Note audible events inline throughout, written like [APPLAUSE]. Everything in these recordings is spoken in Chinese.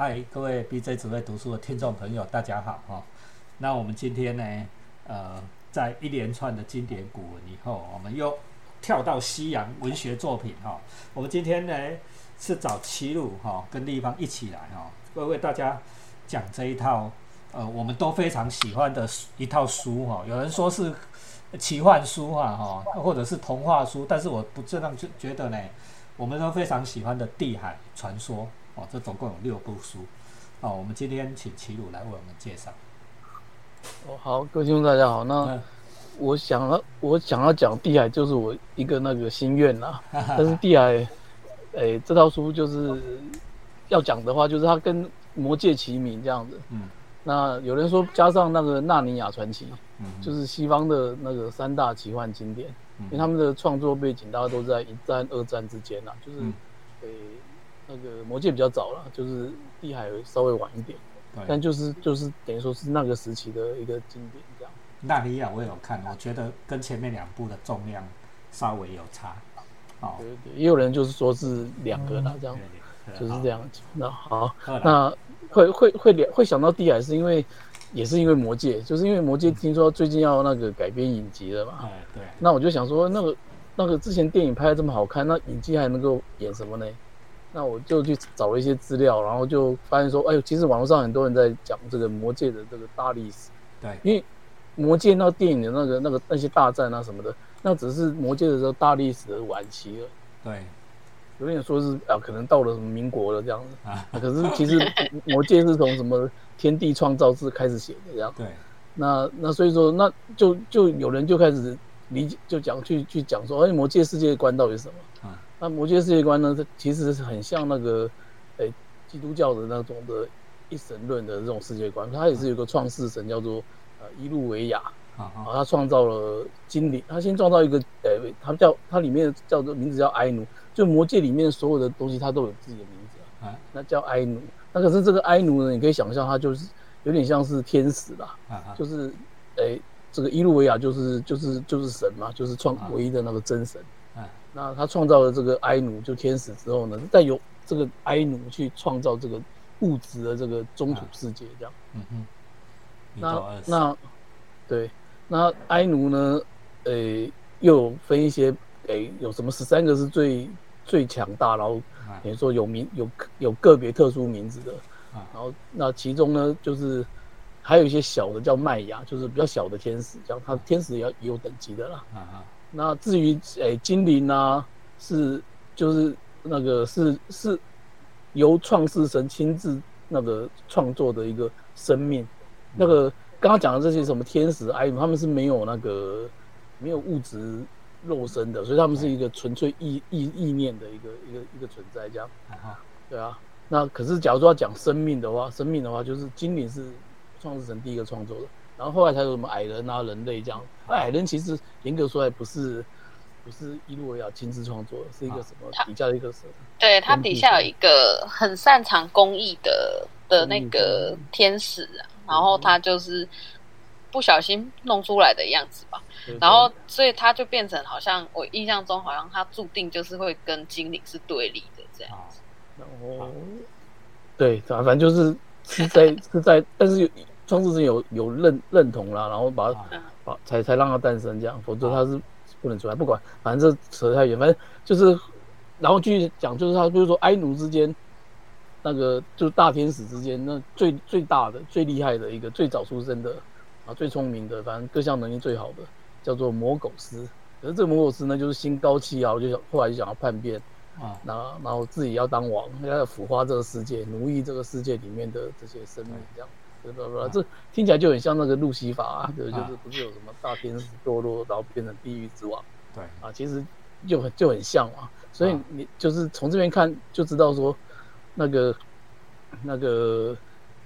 嗨，各位 BJ 只会读书的听众朋友，大家好哈。那我们今天呢，呃，在一连串的经典古文以后，我们又跳到西洋文学作品哈。我们今天呢是找齐鲁哈跟立方一起来哈，为为大家讲这一套呃我们都非常喜欢的一套书哈。有人说是奇幻书啊哈，或者是童话书，但是我不这样觉觉得呢，我们都非常喜欢的《地海传说》。哦，这总共有六部书。哦，我们今天请齐鲁来为我们介绍。哦，好，各位听众大家好。那我想要，我想要讲地海，就是我一个那个心愿啦。[LAUGHS] 但是地海，诶，这套书就是要讲的话，就是它跟魔界齐名这样子。嗯。那有人说加上那个纳尼亚传奇，嗯，就是西方的那个三大奇幻经典，因为他们的创作背景大家都在一战、二战之间呐，就是诶。那个魔戒比较早了，就是地海稍微晚一点，但就是就是等于说是那个时期的一个经典这样。纳尼亚我也有看，我觉得跟前面两部的重量稍微有差。哦，对对，也有人就是说是两个啦，这样，就是这样子。那好，那会会会联会想到地海，是因为也是因为魔戒，就是因为魔戒听说最近要那个改编影集了嘛。哎，对。那我就想说，那个那个之前电影拍的这么好看，那影集还能够演什么呢？那我就去找了一些资料，然后就发现说，哎呦，其实网络上很多人在讲这个魔界的这个大历史。对，因为魔界那电影的那个那个那些大战啊什么的，那只是魔界的时候大历史的晚期了。对，有点说是啊，可能到了什么民国了这样子啊。可是其实魔界是从什么天地创造志开始写的这样。对，那那所以说，那就就有人就开始理解，就讲去去讲说，哎，魔界世界观到底是什么？啊那魔界世界观呢？它其实是很像那个，诶，基督教的那种的一神论的这种世界观。它也是有个创世神，叫做呃伊路维亚。啊，他创造了精灵。他先创造一个，诶，他叫他里面叫做名字叫埃奴。就魔界里面所有的东西，它都有自己的名字啊。那叫埃奴。那可是这个埃奴呢，你可以想象，它就是有点像是天使啦。啊就是，诶，这个伊路维亚就是就是就是神嘛，就是创唯一的那个真神。那他创造了这个埃努，就天使之后呢，再由这个埃努去创造这个物质的这个中土世界，这样。嗯哼。那那对，那埃努呢？呃，又分一些，诶，有什么十三个是最最强大，然后等于说有名有有个别特殊名字的。然后那其中呢，就是还有一些小的叫麦芽，就是比较小的天使，这样。他天使也要也有等级的啦。啊啊。那至于诶精灵呢，是就是那个是是由创世神亲自那个创作的一个生命，那个刚刚讲的这些什么天使、埃姆，他们是没有那个没有物质肉身的，所以他们是一个纯粹意意意念的一个一个一个存在，这样。对啊。那可是假如说要讲生命的话，生命的话就是精灵是创世神第一个创作的。然后后来才有什么矮人啊、人类这样。矮人其实严格说来不是，不是伊路维亚亲自创作的，是一个什么底下的一个神。对他底下有一个很擅长工艺的的那个天使啊，然后他就是不小心弄出来的样子吧。然后所以他就变成好像我印象中好像他注定就是会跟精灵是对立的这样子。然后对，反正就是是在是在，但是有。创世神有有认认同啦，然后把把才才让它诞生这样，否则它是不能出来。不管，反正这扯太远，反正就是，然后继续讲，就是他，比如说埃奴之间，那个就是大天使之间，那最最大的、最厉害的一个，最早出生的啊，最聪明的，反正各项能力最好的，叫做魔狗斯。可是这个魔狗斯呢，就是心高气傲，就想后来就想要叛变啊，然后然后自己要当王，要腐化这个世界，奴役这个世界里面的这些生命，这样。这听起来就很像那个路西法啊，对，就是不是有什么大天使堕落，然后变成地狱之王？对啊，其实就很就很像嘛。所以你就是从这边看就知道说，那个那个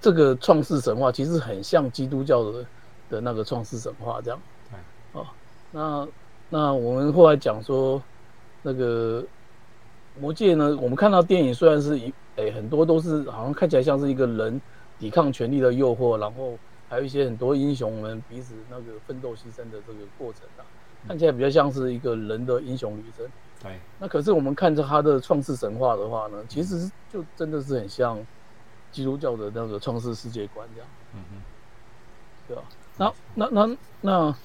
这个创世神话其实很像基督教的的那个创世神话这样。对哦，那那我们后来讲说那个魔戒呢，我们看到电影虽然是一诶很多都是好像看起来像是一个人。抵抗权力的诱惑，然后还有一些很多英雄们彼此那个奋斗牺牲的这个过程啊，看起来比较像是一个人的英雄旅程。对，那可是我们看着他的创世神话的话呢，其实就真的是很像基督教的那个创世世界观这样。嗯哼，对吧？那那那那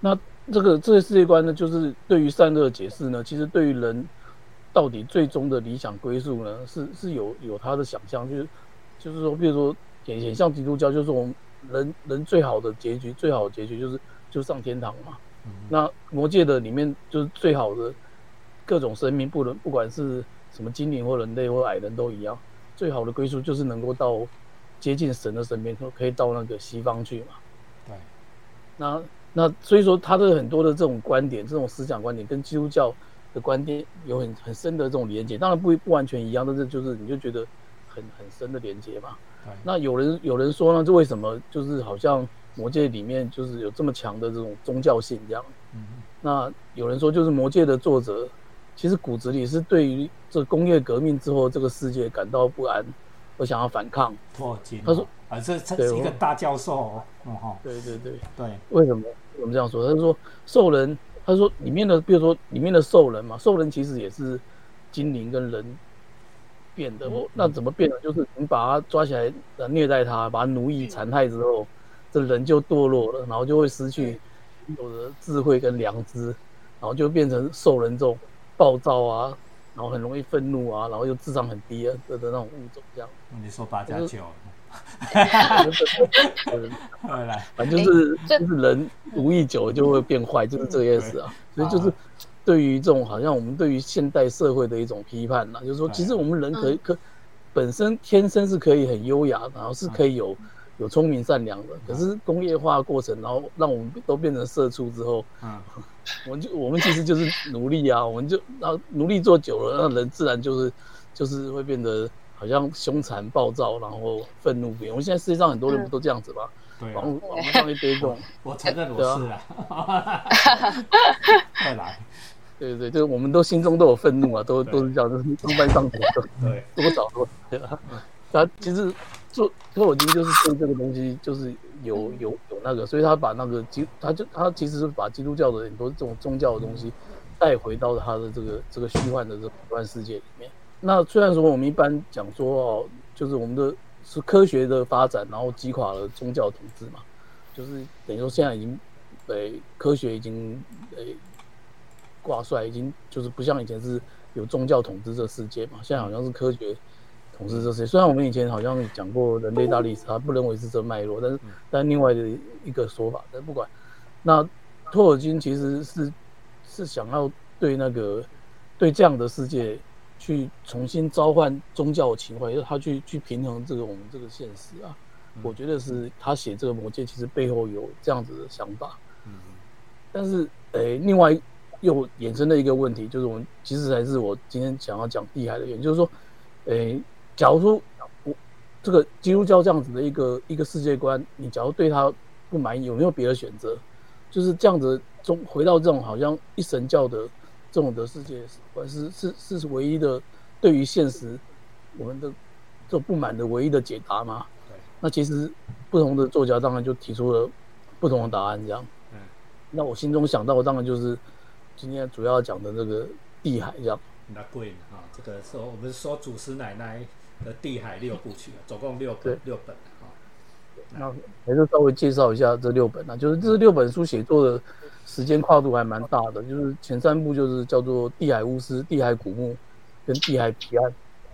那这个这个世界观呢，就是对于善恶解释呢，其实对于人到底最终的理想归宿呢，是是有有他的想象，就是就是说，比如说也也像基督教，就是我们人人最好的结局，最好的结局就是就上天堂嘛。那魔界的里面就是最好的各种生命，不能不管是什么精灵或人类或矮人都一样，最好的归宿就是能够到接近神的身边，可可以到那个西方去嘛。对。那那所以说他的很多的这种观点，这种思想观点跟基督教的观点有很很深的这种连接，当然不不完全一样，但是就是你就觉得很很深的连接嘛。那有人有人说呢，这为什么就是好像？魔界里面就是有这么强的这种宗教性，这样。嗯，那有人说，就是魔界的作者，其实骨子里是对于这工业革命之后这个世界感到不安，而想要反抗。哦，他说啊，这这是一个大教授哦，哈，对对对对。为什么我们这样说？他说兽人，他说里面的，比如说里面的兽人嘛，兽人其实也是精灵跟人变的。那怎么变呢？就是你把他抓起来，虐待他，把他奴役残害之后。这人就堕落了，然后就会失去有的智慧跟良知，然后就变成兽人这种暴躁啊，然后很容易愤怒啊，然后又智商很低啊的的那种物种这样。你说八加九？来，反正就是就是人奴役久了就会变坏，就是这个意思啊。所以就是对于这种好像我们对于现代社会的一种批判呐，就是说其实我们人可以可本身天生是可以很优雅，然后是可以有。有聪明善良的，可是工业化过程，然后让我们都变成社畜之后，嗯，我们就我们其实就是奴隶啊，我们就然后奴隶做久了，那人自然就是就是会变得好像凶残暴躁，然后愤怒不已。我们现在世界上很多人不都这样子吗？对，网网络上一堆这种，我承认我是啊，[LAUGHS] 快来，对对对，就是我们都心中都有愤怒啊，都都是这样上班上头的，对，[LAUGHS] 多少都对吧？他其实。做托尔金就是对这个东西就是有有有那个，所以他把那个基，他就他其实是把基督教的很多这种宗教的东西带回到他的这个这个虚幻的这个幻世界里面。那虽然说我们一般讲说哦，就是我们的是科学的发展，然后击垮了宗教统治嘛，就是等于说现在已经，诶，科学已经诶挂帅，已经就是不像以前是有宗教统治这世界嘛，现在好像是科学。统治这些，虽然我们以前好像讲过人类大历史，他不认为是这脉络，但是但另外的一个说法，但不管，那托尔金其实是是想要对那个对这样的世界去重新召唤宗教情怀，就是他去去平衡这个我们这个现实啊。我觉得是他写这个魔戒，其实背后有这样子的想法。嗯，但是诶，另外又衍生了一个问题，就是我们其实才是我今天想要讲地海的原因，就是说，诶。假如说我这个基督教这样子的一个一个世界观，你假如对他不满意，有没有别的选择？就是这样子中回到这种好像一神教的这种的世界，观是是是唯一的对于现实我们的这种不满的唯一的解答吗？对。那其实不同的作家当然就提出了不同的答案，这样。嗯。那我心中想到的当然就是今天主要讲的这个地海这样。那贵啊，这个说我们说祖师奶奶。的地海六部曲，总共六本，六本啊。那还是稍微介绍一下这六本啊，就是这六本书写作的时间跨度还蛮大的，就是前三部就是叫做《地海巫师》《地海古墓》跟《地海彼岸》，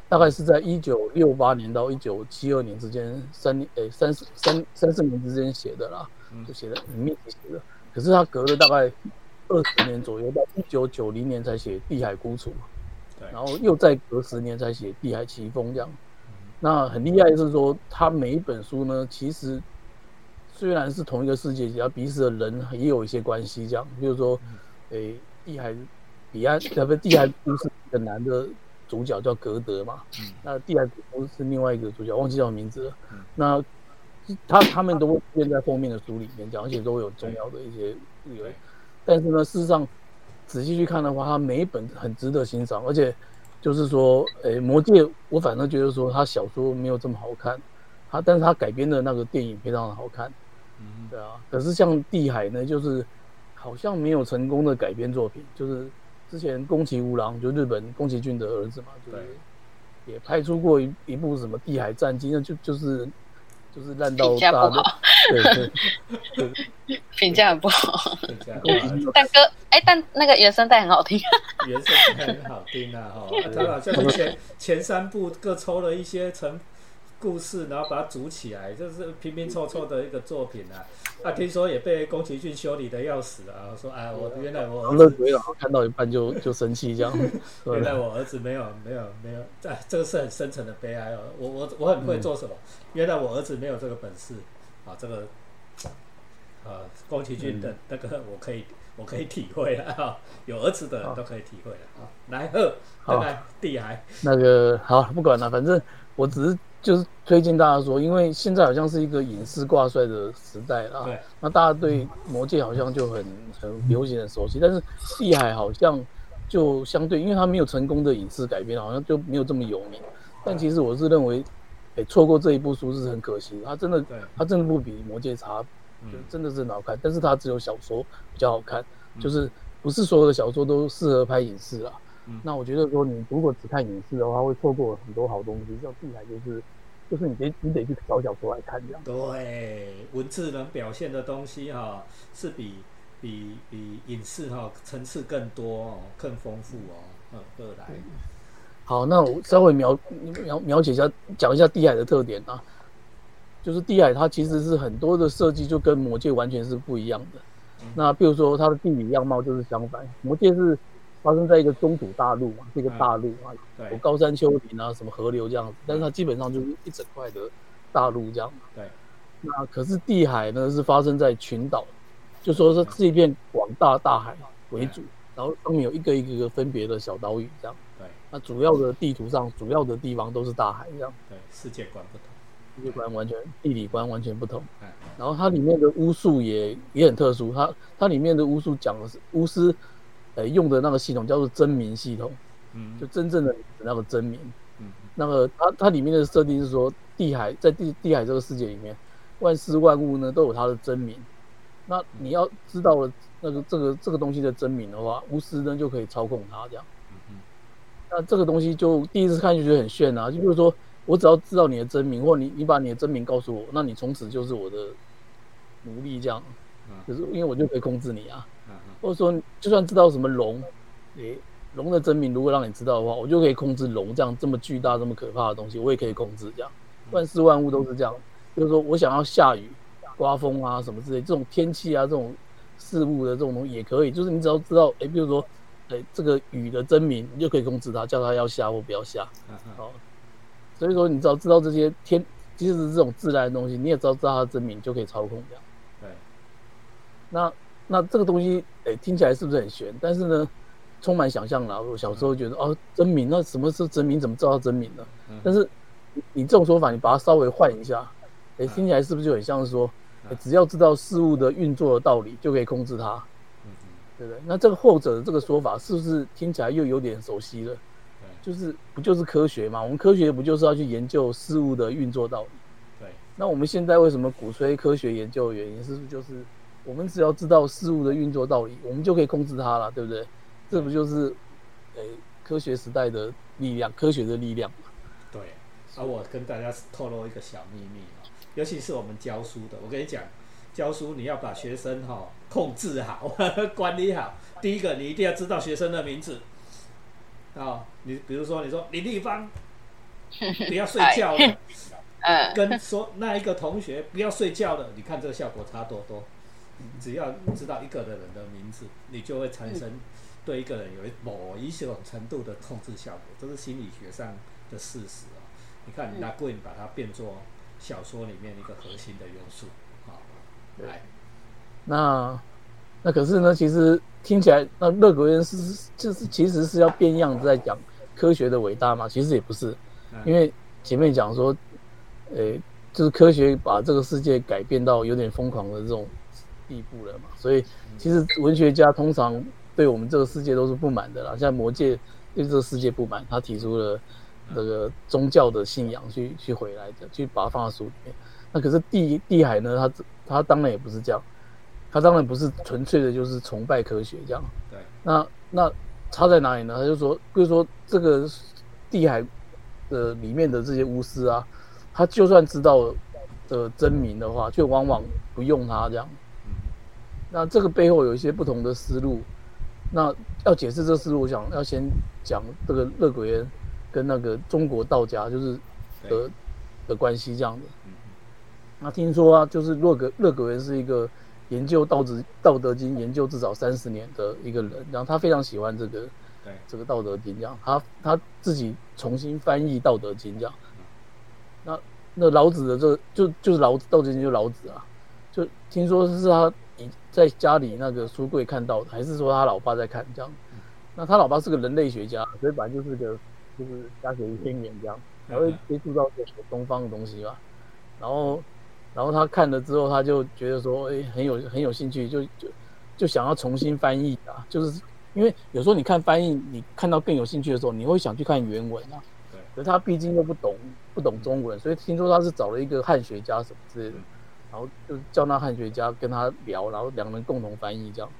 大概是在一九六八年到一九七二年之间三年，诶，三四三三四年之间写的啦，就写的很密集写的。可是他隔了大概二十年左右，到一九九零年才写《地海孤雏》。然后又再隔十年才写《地海奇峰》这样，那很厉害是说，他每一本书呢，其实虽然是同一个世界，只要彼此的人也有一些关系这样。比如说，诶，地海彼岸，呃，不地海都是一个男的主角叫格德嘛，那地海都是另外一个主角，忘记叫名字了。那他他们都会出现在封面的书里面讲，而且都会有重要的一些内容。但是呢，事实上。仔细去看的话，他每一本很值得欣赏，而且就是说，诶，魔戒我反正觉得说，他小说没有这么好看，他但是他改编的那个电影非常的好看，嗯，对啊。可是像地海呢，就是好像没有成功的改编作品，就是之前宫崎吾郎就日本宫崎骏的儿子嘛，就是也拍出过一一部什么《地海战记》，那就就是就是烂到评价大不好，对对对，评价很不好。但歌哎，但那个原声带很好听。原声带很好听啊，哈，他好像前前三部各抽了一些成故事，然后把它组起来，就是拼拼凑凑的一个作品啊。啊，听说也被宫崎骏修理的要死啊，说啊，我原来我儿子，鬼佬看到一半就 [LAUGHS] 就生气这样，[LAUGHS] 原来我儿子没有没有没有，哎，这个是很深沉的悲哀哦。我我我很会做什么？原来我儿子没有这个本事啊，这个啊，宫崎骏的那个我可以我可以体会了啊，有儿子的人都可以体会了啊。来贺，好来地海。那个好不管了，反正我只是就是推荐大家说，因为现在好像是一个影视挂帅的时代啦，对，那大家对魔界好像就很很流行、很熟悉，但是地海好像就相对，因为它没有成功的影视改编，好像就没有这么有名。但其实我是认为，哎、错过这一部书是很可惜。它真的，它真的不比魔界差，嗯就真的是很好看。但是它只有小说比较好看，就是不是所有的小说都适合拍影视啦。嗯那我觉得说，你如果只看影视的话，会错过很多好东西。像地海就是，就是你得你得去找小说来看这样。对，文字能表现的东西哈、是比比比影视哈、层次更多哦，更丰富哦。嗯，二来，好，那我稍微描描描写一下，讲一下地海的特点啊。就是地海它其实是很多的设计就跟魔界完全是不一样的。那比如说它的地理样貌就是相反，魔界是发生在一个中土大陆嘛，是一个大陆啊，有高山丘陵啊，什么河流这样子，但是它基本上就是一整块的大陆这样。对，那可是地海呢是发生在群岛，就说是这一片广大大海为主，然后上面有一个一个一个分别的小岛屿这样。对那主要的地图上主要的地方都是大海这样，对，世界观不同。世界观完全地理观完全不同。哎，然后它里面的巫术也也很特殊，它它里面的巫术讲的是巫师，呃用的那个系统叫做真名系统，嗯就真正的那个真名。嗯那个它它里面的设定是说，地海在地地海这个世界里面，万事万物呢都有它的真名。那你要知道了那个这个这个东西的真名的话，巫师呢就可以操控它这样。嗯那这个东西就第一次看就觉得很炫啊，就比如说我只要知道你的真名，或你你把你的真名告诉我，那你从此就是我的奴隶这样。嗯可是因为我就可以控制你啊，嗯或者说就算知道什么龙，诶、龙的真名如果让你知道的话，我就可以控制龙这样这么巨大、这么可怕的东西，我也可以控制这样。万事万物都是这样，就是说我想要下雨、刮风啊什么之类，这种天气啊这种事物的这种东西也可以，就是你只要知道，诶、比如说，诶、这个雨的真名，你就可以控制它，叫它要下或不要下。嗯嗯哦，所以说你只要知道这些天，即使是这种自然的东西，你也知道知道它的真名，就可以操控这样。对，那那这个东西，诶、听起来是不是很玄？但是呢，充满想象啦。我小时候觉得，哦，真名，那什么是真名？怎么知道真名呢？嗯但是你你这种说法，你把它稍微换一下，诶、听起来是不是就很像是说，诶只要知道事物的运作的道理，就可以控制它，嗯对不对？那这个后者的这个说法，是不是听起来又有点熟悉了？对就是不就是科学嘛？我们科学不就是要去研究事物的运作道理？对，那我们现在为什么鼓吹科学研究的原因，是不是就是我们只要知道事物的运作道理，我们就可以控制它了，对不对？这不就是，诶、科学时代的力量，科学的力量嘛？对，啊，我跟大家透露一个小秘密哦，尤其是我们教书的，我跟你讲，教书你要把学生哈、控制好，[LAUGHS] 管理好。第一个，你一定要知道学生的名字啊、你比如说，你说李立芳，[LAUGHS] 不要睡觉了，[LAUGHS] 嗯，跟说那一个同学不要睡觉了，你看这个效果差多多。只要知道一个的人的名字，你就会产生对一个人有一某一种程度的控制效果，这是心理学上的事实啊。你看，嗯拉贵把它变作小说里面一个核心的元素啊。来，那那可是呢，其实听起来，那乐格人是就是其实是要变样子在讲科学的伟大嘛？其实也不是，嗯因为前面讲说，呃，就是科学把这个世界改变到有点疯狂的这种地步了嘛，所以其实文学家通常对我们这个世界都是不满的啦。像魔界对这个世界不满，他提出了这个宗教的信仰去去回来的，去把它放在书里面。那可是地地海呢，他他当然也不是这样，他当然不是纯粹的就是崇拜科学这样。对，那那差在哪里呢？他就说，比如说这个地海的里面的这些巫师啊，他就算知道的真名的话，却往往不用他这样。那这个背后有一些不同的思路。那要解释这个思路，我想要先讲这个乐鬼园跟那个中国道家就是的的关系这样的。那听说啊，就是乐格乐鬼园是一个研究道子道德经研究至少三十年的一个人，然后他非常喜欢这个。这个《道德经》这样，他他自己重新翻译《道德经》这样。那那老子的这就就是老子《道德经》就老子啊，就听说是他在家里那个书柜看到的，还是说他老爸在看这样？那他老爸是个人类学家，所以本来就是个就是家学渊源这样，才会接触到这些东方的东西吧。然后然后他看了之后，他就觉得说，哎，很有很有兴趣，就就就想要重新翻译啊，就是。因为有时候你看翻译，你看到更有兴趣的时候，你会想去看原文啊。对。可是他毕竟又不懂不懂中文，所以听说他是找了一个汉学家什么之类的，然后就叫那汉学家跟他聊，然后两人共同翻译这样。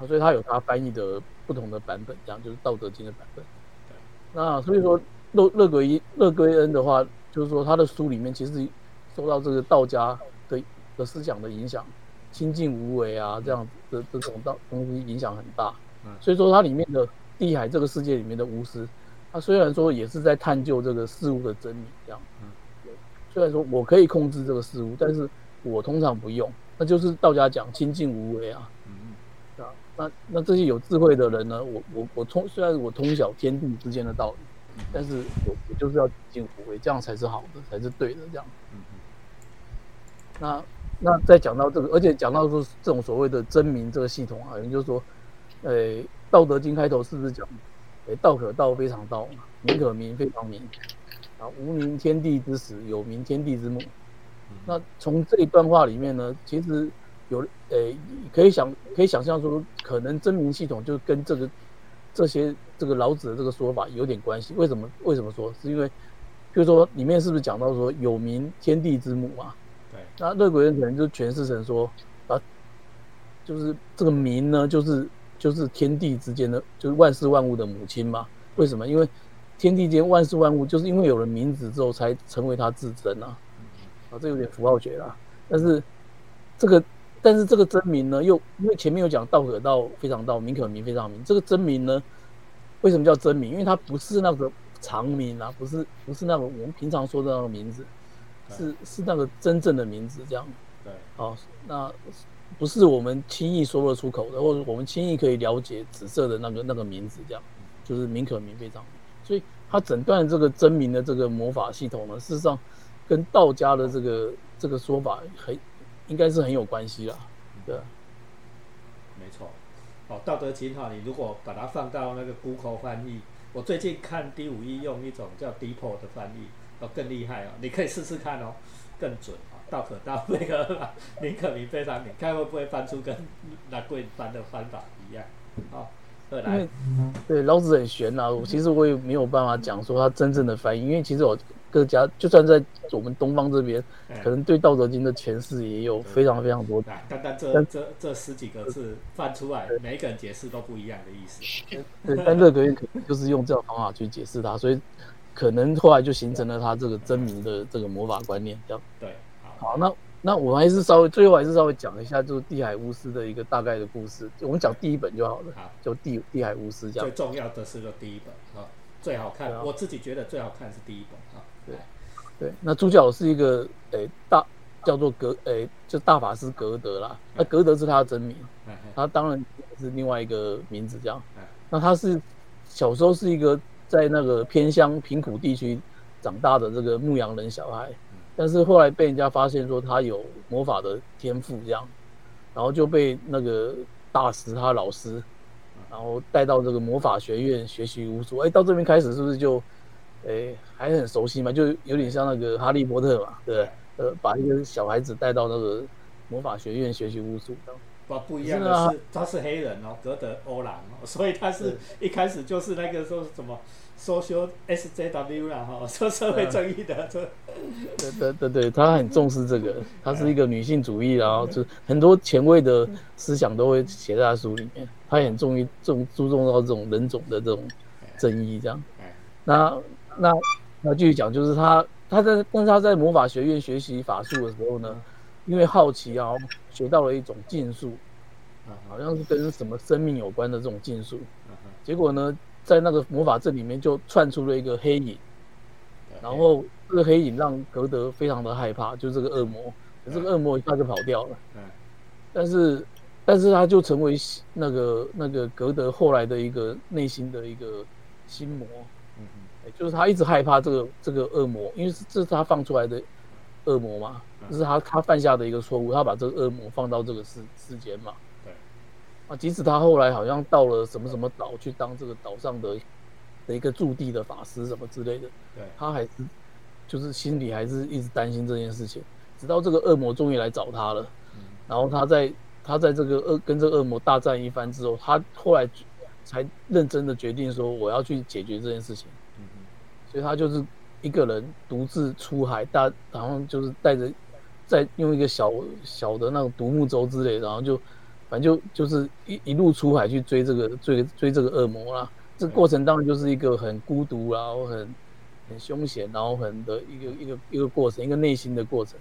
嗯。所以他有他翻译的不同的版本，这样就是《道德经》的版本。对。那所以说，乐乐归乐归恩的话，就是说他的书里面其实受到这个道家的的思想的影响，清净无为啊这样的这种道东西影响很大。所以说，它里面的地海这个世界里面的巫师，他虽然说也是在探究这个事物的真理，这样。嗯。虽然说我可以控制这个事物，但是我通常不用，那就是道家讲清净无为啊。嗯。啊，那那这些有智慧的人呢？我我我通虽然我通晓天地之间的道理，但是我我就是要清净无为，这样才是好的，才是对的，这样。嗯那那再讲到这个，而且讲到说这种所谓的真名这个系统啊，也就是说。诶，《道德经》开头是不是讲，诶，道可道非常道，名可名非常名，啊，无名天地之始，有名天地之末。那从这一段话里面呢，其实有诶，可以想可以想象出，可能真名系统就跟这个这些这个老子的这个说法有点关系。为什么？为什么说？是因为，比如说里面是不是讲到说有名天地之母啊？对。那乐鬼人可能就诠释成说，啊，就是这个名呢，就是。就是天地之间的，就是万事万物的母亲嘛？为什么？因为天地间万事万物，就是因为有了名字之后，才成为它自身啊。啊，这有点符号学啦。但是这个，但是这个真名呢，又因为前面有讲道可道非常道，名可名非常名。这个真名呢，为什么叫真名？因为它不是那个长名啊，不是不是那个我们平常说的那个名字，是是那个真正的名字这样。对，啊，那。不是我们轻易说得出口的，或者我们轻易可以了解紫色的那个那个名字，这样就是名可名非常名。所以他诊断这个真名的这个魔法系统呢，事实上跟道家的这个这个说法很应该是很有关系啦。对，没错。哦，《道德经》哈，你如果把它放到那个 Google 翻译，我最近看第五一用一种叫 Deepo 的翻译，哦，更厉害哦，你可以试试看哦，更准啊。道可道，那个名可名非常名，看会不会翻出跟那贵翻的翻法一样？好，二来，对老子很玄呐，其实我也没有办法讲说他真正的翻译，因为其实我各家就算在我们东方这边，可能对《道德经》的诠释也有非常非常多。单单这这这十几个字翻出来，每一个人解释都不一样的意思。对，但乐可可能就是用这种方法去解释它，所以可能后来就形成了他这个真名的这个魔法观念，这样对。好，那那我还是稍微最后还是稍微讲一下，就是地海巫师的一个大概的故事。我们讲第一本就好了，好，就地地海巫师这样。最重要的是个第一本啊，最好看。啊我自己觉得最好看是第一本啊。对对，那主角是一个诶大叫做格诶，就大法师格德啦。那格德是他的真名，他当然是另外一个名字这样。那他是小时候是一个在那个偏乡贫苦地区长大的这个牧羊人小孩。但是后来被人家发现说他有魔法的天赋，这样，然后就被那个大师他老师，然后带到这个魔法学院学习巫术。哎，到这边开始是不是就，哎，还很熟悉嘛？就有点像那个哈利波特嘛，对呃，把一个小孩子带到那个魔法学院学习巫术。不不一样的是，他是黑人哦，格德欧兰哦，所以他是一开始就是那个说什么。说修 SJW 啦哈，说社会正义的这，对对对对，他很重视这个，他是一个女性主义，然后就很多前卫的思想都会写在他书里面，他很重于重注重到这种人种的这种正义这样。那那那继续讲，就是他他在但是他在魔法学院学习法术的时候呢，因为好奇啊，学到了一种禁术，啊，好像是跟什么生命有关的这种禁术，结果呢，在那个魔法阵里面就窜出了一个黑影，然后这个黑影让格德非常的害怕，就这个恶魔，这个恶魔一下就跑掉了，但是。但是他就成为那个那个格德后来的一个内心的一个心魔，嗯嗯，就是他一直害怕这个这个恶魔，因为这是他放出来的恶魔嘛，这是他他犯下的一个错误，他把这个恶魔放到这个世世间嘛，对，啊，即使他后来好像到了什么什么岛去当这个岛上的的一个驻地的法师什么之类的，对，他还是就是心里还是一直担心这件事情，直到这个恶魔终于来找他了，然后他在。他在这个恶跟这个恶魔大战一番之后，他后来才认真的决定说我要去解决这件事情。嗯所以他就是一个人独自出海，大然后就是带着在用一个小小的那种独木舟之类，然后就反正就就是一一路出海去追这个追追这个恶魔啦。这过程当然就是一个很孤独然后很很凶险，然后很的一个一个一个过程，一个内心的过程，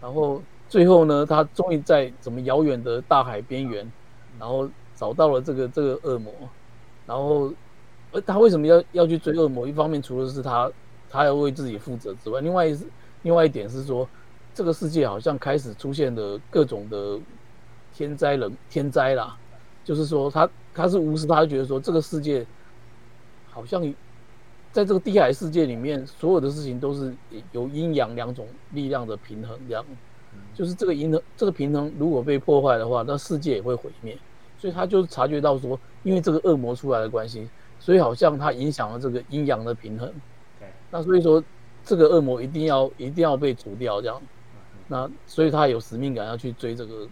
然后。最后呢，他终于在怎么遥远的大海边缘，然后找到了这个这个恶魔，然后，呃，他为什么要要去追恶魔？一方面除了是他他要为自己负责之外，另外一另外一点是说，这个世界好像开始出现了各种的天灾人天灾啦，就是说他他是无视，他就觉得说这个世界好像在这个地海世界里面，所有的事情都是有阴阳两种力量的平衡这样。就是这个平衡，这个平衡如果被破坏的话，那世界也会毁灭。所以他就察觉到说，因为这个恶魔出来的关系，所以好像他影响了这个阴阳的平衡。那所以说，这个恶魔一定要一定要被除掉，这样。那所以他有使命感要去追这个。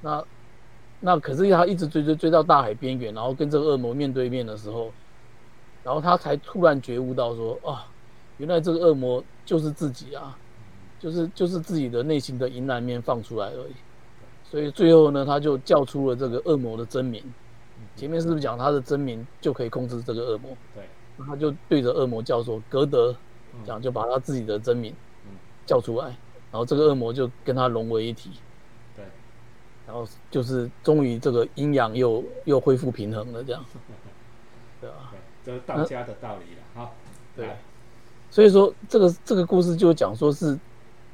那那可是他一直追追追到大海边缘，然后跟这个恶魔面对面的时候，然后他才突然觉悟到说，啊，原来这个恶魔就是自己啊。就是就是自己的内心的阴暗面放出来而已，所以最后呢，他就叫出了这个恶魔的真名。前面是不是讲他的真名就可以控制这个恶魔？对，他就对着恶魔叫说：“格德。”这样就把他自己的真名叫出来，然后这个恶魔就跟他融为一体。对，然后就是终于这个阴阳又又恢复平衡了，这样。[LAUGHS] 对啊，这是道家的道理了哈。对，所以说这个这个故事就讲说是。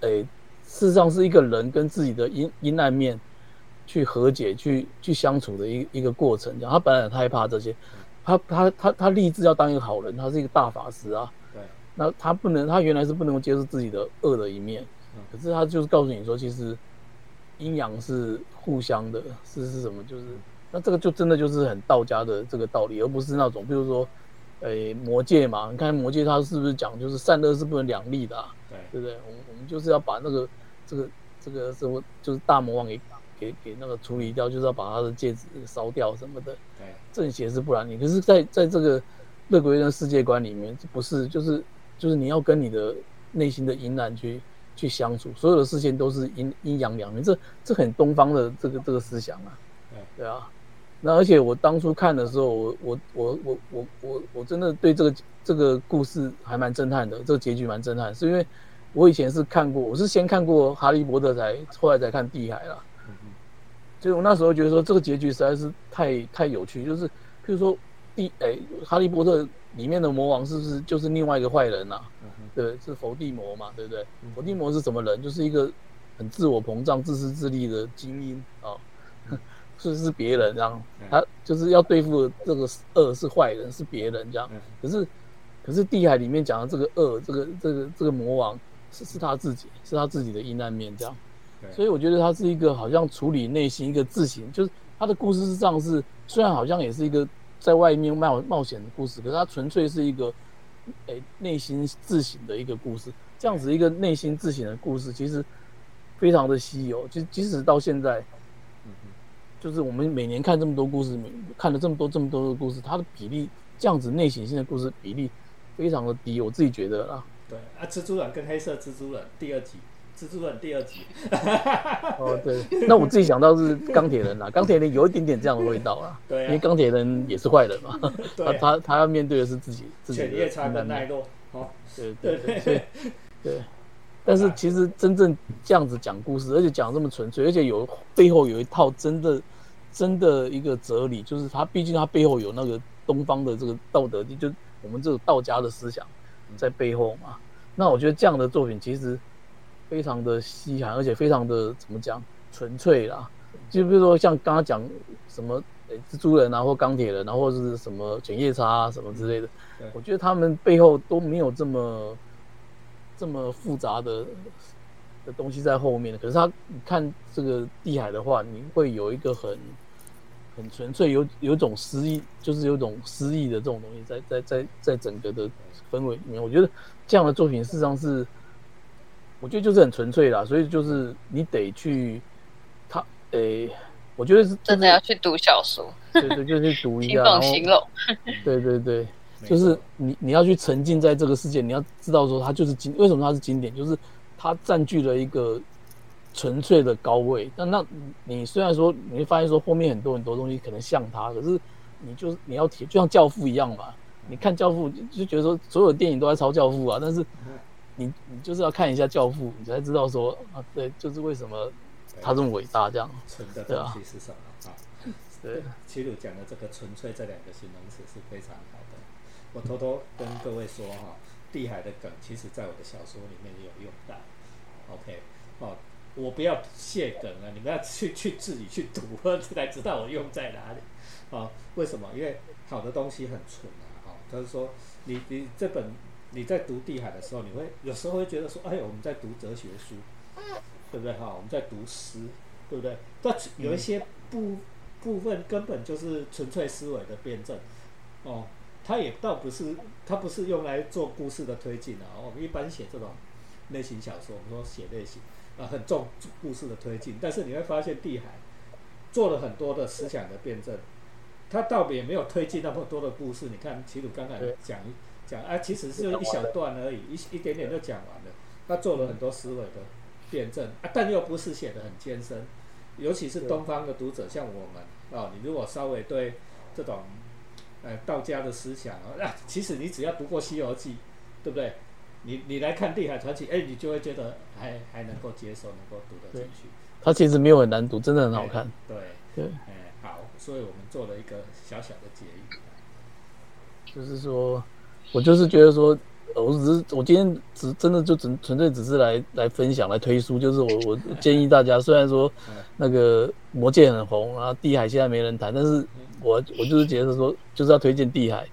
诶，事实上是一个人跟自己的阴阴暗面去和解、去去相处的一一个过程。讲他本来很害怕这些，他他他他立志要当一个好人，他是一个大法师啊。对。那他不能，他原来是不能够接受自己的恶的一面。嗯。可是他就是告诉你说，其实阴阳是互相的，是是什么？就是那这个就真的就是很道家的这个道理，而不是那种比如说，诶魔界嘛，你看魔界它是不是讲就是善恶是不能两立的？对，对不对？我们我们就是要把那个这个这个什么，就是大魔王给给给那个处理掉，就是要把他的戒指烧掉什么的。对，正邪是不然你。可是，在在这个乐鬼人世界观里面，不是就是就是你要跟你的内心的阴暗去去相处，所有的事情都是阴阴阳两面，这这很东方的这个这个思想啊。对对啊，那而且我当初看的时候，我我我我我我我真的对这个这个故事还蛮震撼的，这个结局蛮震撼，是因为。我以前是看过，我是先看过《哈利波特》，才后来才看《地海》啦。所以我那时候觉得说，这个结局实在是太太有趣。就是，譬如说，地哎，《哈利波特》里面的魔王是不是就是另外一个坏人呐？对，是伏地魔嘛，对不对？伏地魔是什么人？就是一个很自我膨胀、自私自利的精英啊，[LAUGHS] 是是别人这样。他就是要对付这个恶是坏人，是别人这样。可是，可是《地海》里面讲的这个恶，这个这个这个魔王。是是他自己，是他自己的阴暗面这样，所以我觉得他是一个好像处理内心一个自省，就是他的故事是这样，是虽然好像也是一个在外面冒冒险的故事，可是它纯粹是一个诶内心自省的一个故事。这样子一个内心自省的故事，其实非常的稀有。就即使到现在，嗯就是我们每年看这么多故事，看了这么多这么多的故事，它的比例这样子内省性的故事比例非常的低，我自己觉得啊。对啊，蜘蛛人跟黑色蜘蛛人第二集，蜘蛛人第二集。[LAUGHS] 哦，对，那我自己想到是钢铁人啦，[LAUGHS] 钢铁人有一点点这样的味道啊。对，因为钢铁人也是坏人嘛，[LAUGHS] 他他他要面对的是自己自己的。犬夜叉跟奈落，哦，对对对对。但是其实真正这样子讲故事，而且讲这么纯粹，而且有背后有一套真的真的一个哲理，就是他毕竟他背后有那个东方的这个道德，就我们这种道家的思想在背后嘛。那我觉得这样的作品其实非常的稀罕，而且非常的怎么讲纯粹啦。就比如说像刚刚讲什么蜘蛛人啊，或钢铁人啊，或者是什么犬夜叉啊什么之类的，我觉得他们背后都没有这么。这么复杂的的东西在后面，可是他你看这个地海的话，你会有一个很很纯粹，有有一种诗意，就是有一种诗意的这种东西在在在在整个的氛围里面。我觉得这样的作品事实上是，我觉得就是很纯粹啦，所以就是你得去他诶，我觉得是真的要去读小说，对对，就去读一下，然后对对对。就是你你要去沉浸在这个世界，你要知道说它就是经为什么它是经典，就是它占据了一个纯粹的高位。但那你虽然说你会发现说后面很多很多东西可能像它，可是你就是你要提，就像教父一样嘛。你看教父就觉得说所有电影都在抄教父啊，但是你你就是要看一下教父，你才知道说啊，对，就是为什么他这么伟大这样。纯的东西是什么啊？[LAUGHS] 对，齐鲁讲的这个纯粹这两个形容词是非常好的。我偷偷跟各位说哈，地海的梗，其实在我的小说里面也有用到。OK，哦，我不要卸梗了，你们要去去自己去读，才知道我用在哪里。啊，为什么？因为好的东西很纯啊。哦，他是说，你你这本你在读地海的时候，你会有时候会觉得说，哎，我们在读哲学书，对不对？哈，我们在读诗，对不对？但有一些部部分根本就是纯粹思维的辩证，哦。它也倒不是，它不是用来做故事的推进的。我们一般写这种类型小说，我们说写类型啊，很重故事的推进。但是你会发现，地海做了很多的思想的辩证，它倒也没有推进那么多的故事。你看齐鲁刚才讲讲，啊，其实是一小段而已，一一点点就讲完了。他做了很多思维的辩证啊，但又不是写的很艰深。尤其是东方的读者，像我们啊，你如果稍微对这种。呃，道家的思想啊，其实你只要读过《西游记》，对不对？你你来看《地海传奇》，哎，你就会觉得还还能够接受，能够读得进去。它其实没有很难读，真的很好看。对对，哎，好，所以我们做了一个小小的结语，就是说，我就是觉得说，我只是我今天只真的就纯纯粹只是来来分享来推书，就是我我建议大家，虽然说那个魔戒很红啊，地海现在没人谈，但是。我我就是觉得说，就是要推荐《地海》，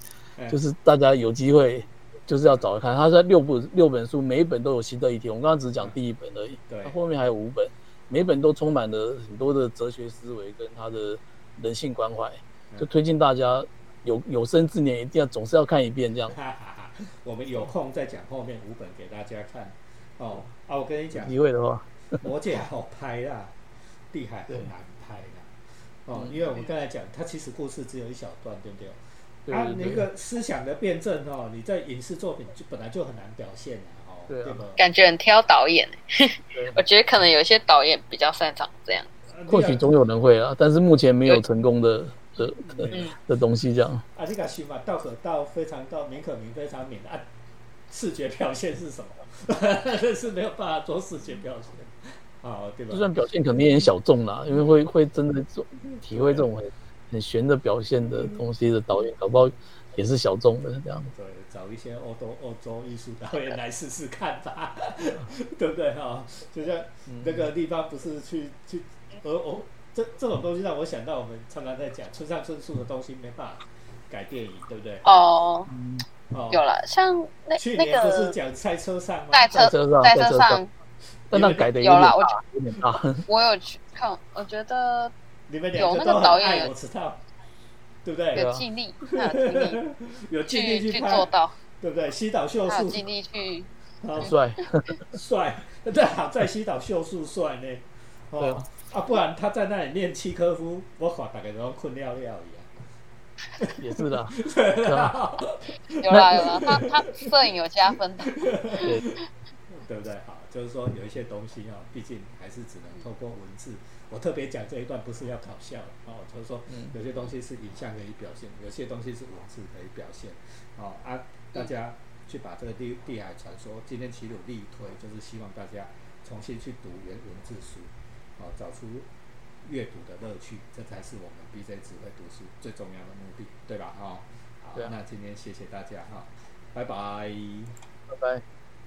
就是大家有机会就是要找来看。它在六部六本书，每一本都有新的一题。我们刚刚只讲第一本而已，它后面还有五本，每本都充满了很多的哲学思维跟他的人性关怀，就推荐大家有有生之年一定要总是要看一遍这样。[LAUGHS] 我们有空再讲后面五本给大家看。哦啊，我跟你讲，机会的话，魔戒好拍啦，[LAUGHS] 地海很难拍。哦，因为我们刚才讲，它其实故事只有一小段，对不对？啊那个思想的辩证哦，你在影视作品就本来就很难表现哦，对吧？感觉很挑导演，[LAUGHS] 我觉得可能有一些导演比较擅长这样。或许总有人会啊，但是目前没有成功的的的 [LAUGHS] 的东西这样。啊，这个戏嘛，道可道非常道，名可名非常名啊，视觉表现是什么？[LAUGHS] 是没有办法做视觉表现。啊，对吧？就算表现可能有点小众啦，因为会会真的做体会这种很很玄的表现的东西的导演，搞不好也是小众的这样。对，找一些欧洲欧洲艺术导演来试试看吧，[LAUGHS] 对不对哈？就像那个地方不是去去，而哦，这这种东西让我想到我们常常在讲村上春树的东西没办法改电影，对不对？哦，有了，像那去年不是讲赛车上吗？赛车上，赛车上。但那改的有了，我有点大。我有去看，我觉得有那个导演有知道，对不对？有尽力，有 [LAUGHS] 尽力去做到，对不对？西岛秀树尽力去，帅帅，[LAUGHS] [LAUGHS] 对，好在西岛秀树帅呢。哦啊，不然他在那里练契科夫，我靠，大概都困尿尿一样。也是的，[LAUGHS] 有啦有啦，他他摄影有加分的，[LAUGHS] 对不对？好。就是说，有一些东西啊，毕竟还是只能透过文字。我特别讲这一段，不是要搞笑哦。就是说，有些东西是影像可以表现，有些东西是文字可以表现。哦啊，大家去把这个地地海传说今天齐鲁力推，就是希望大家重新去读原文字书，哦，找出阅读的乐趣，这才是我们 BJ 只会读书最重要的目的，对吧？哈，好，那今天谢谢大家哈，拜拜，拜拜。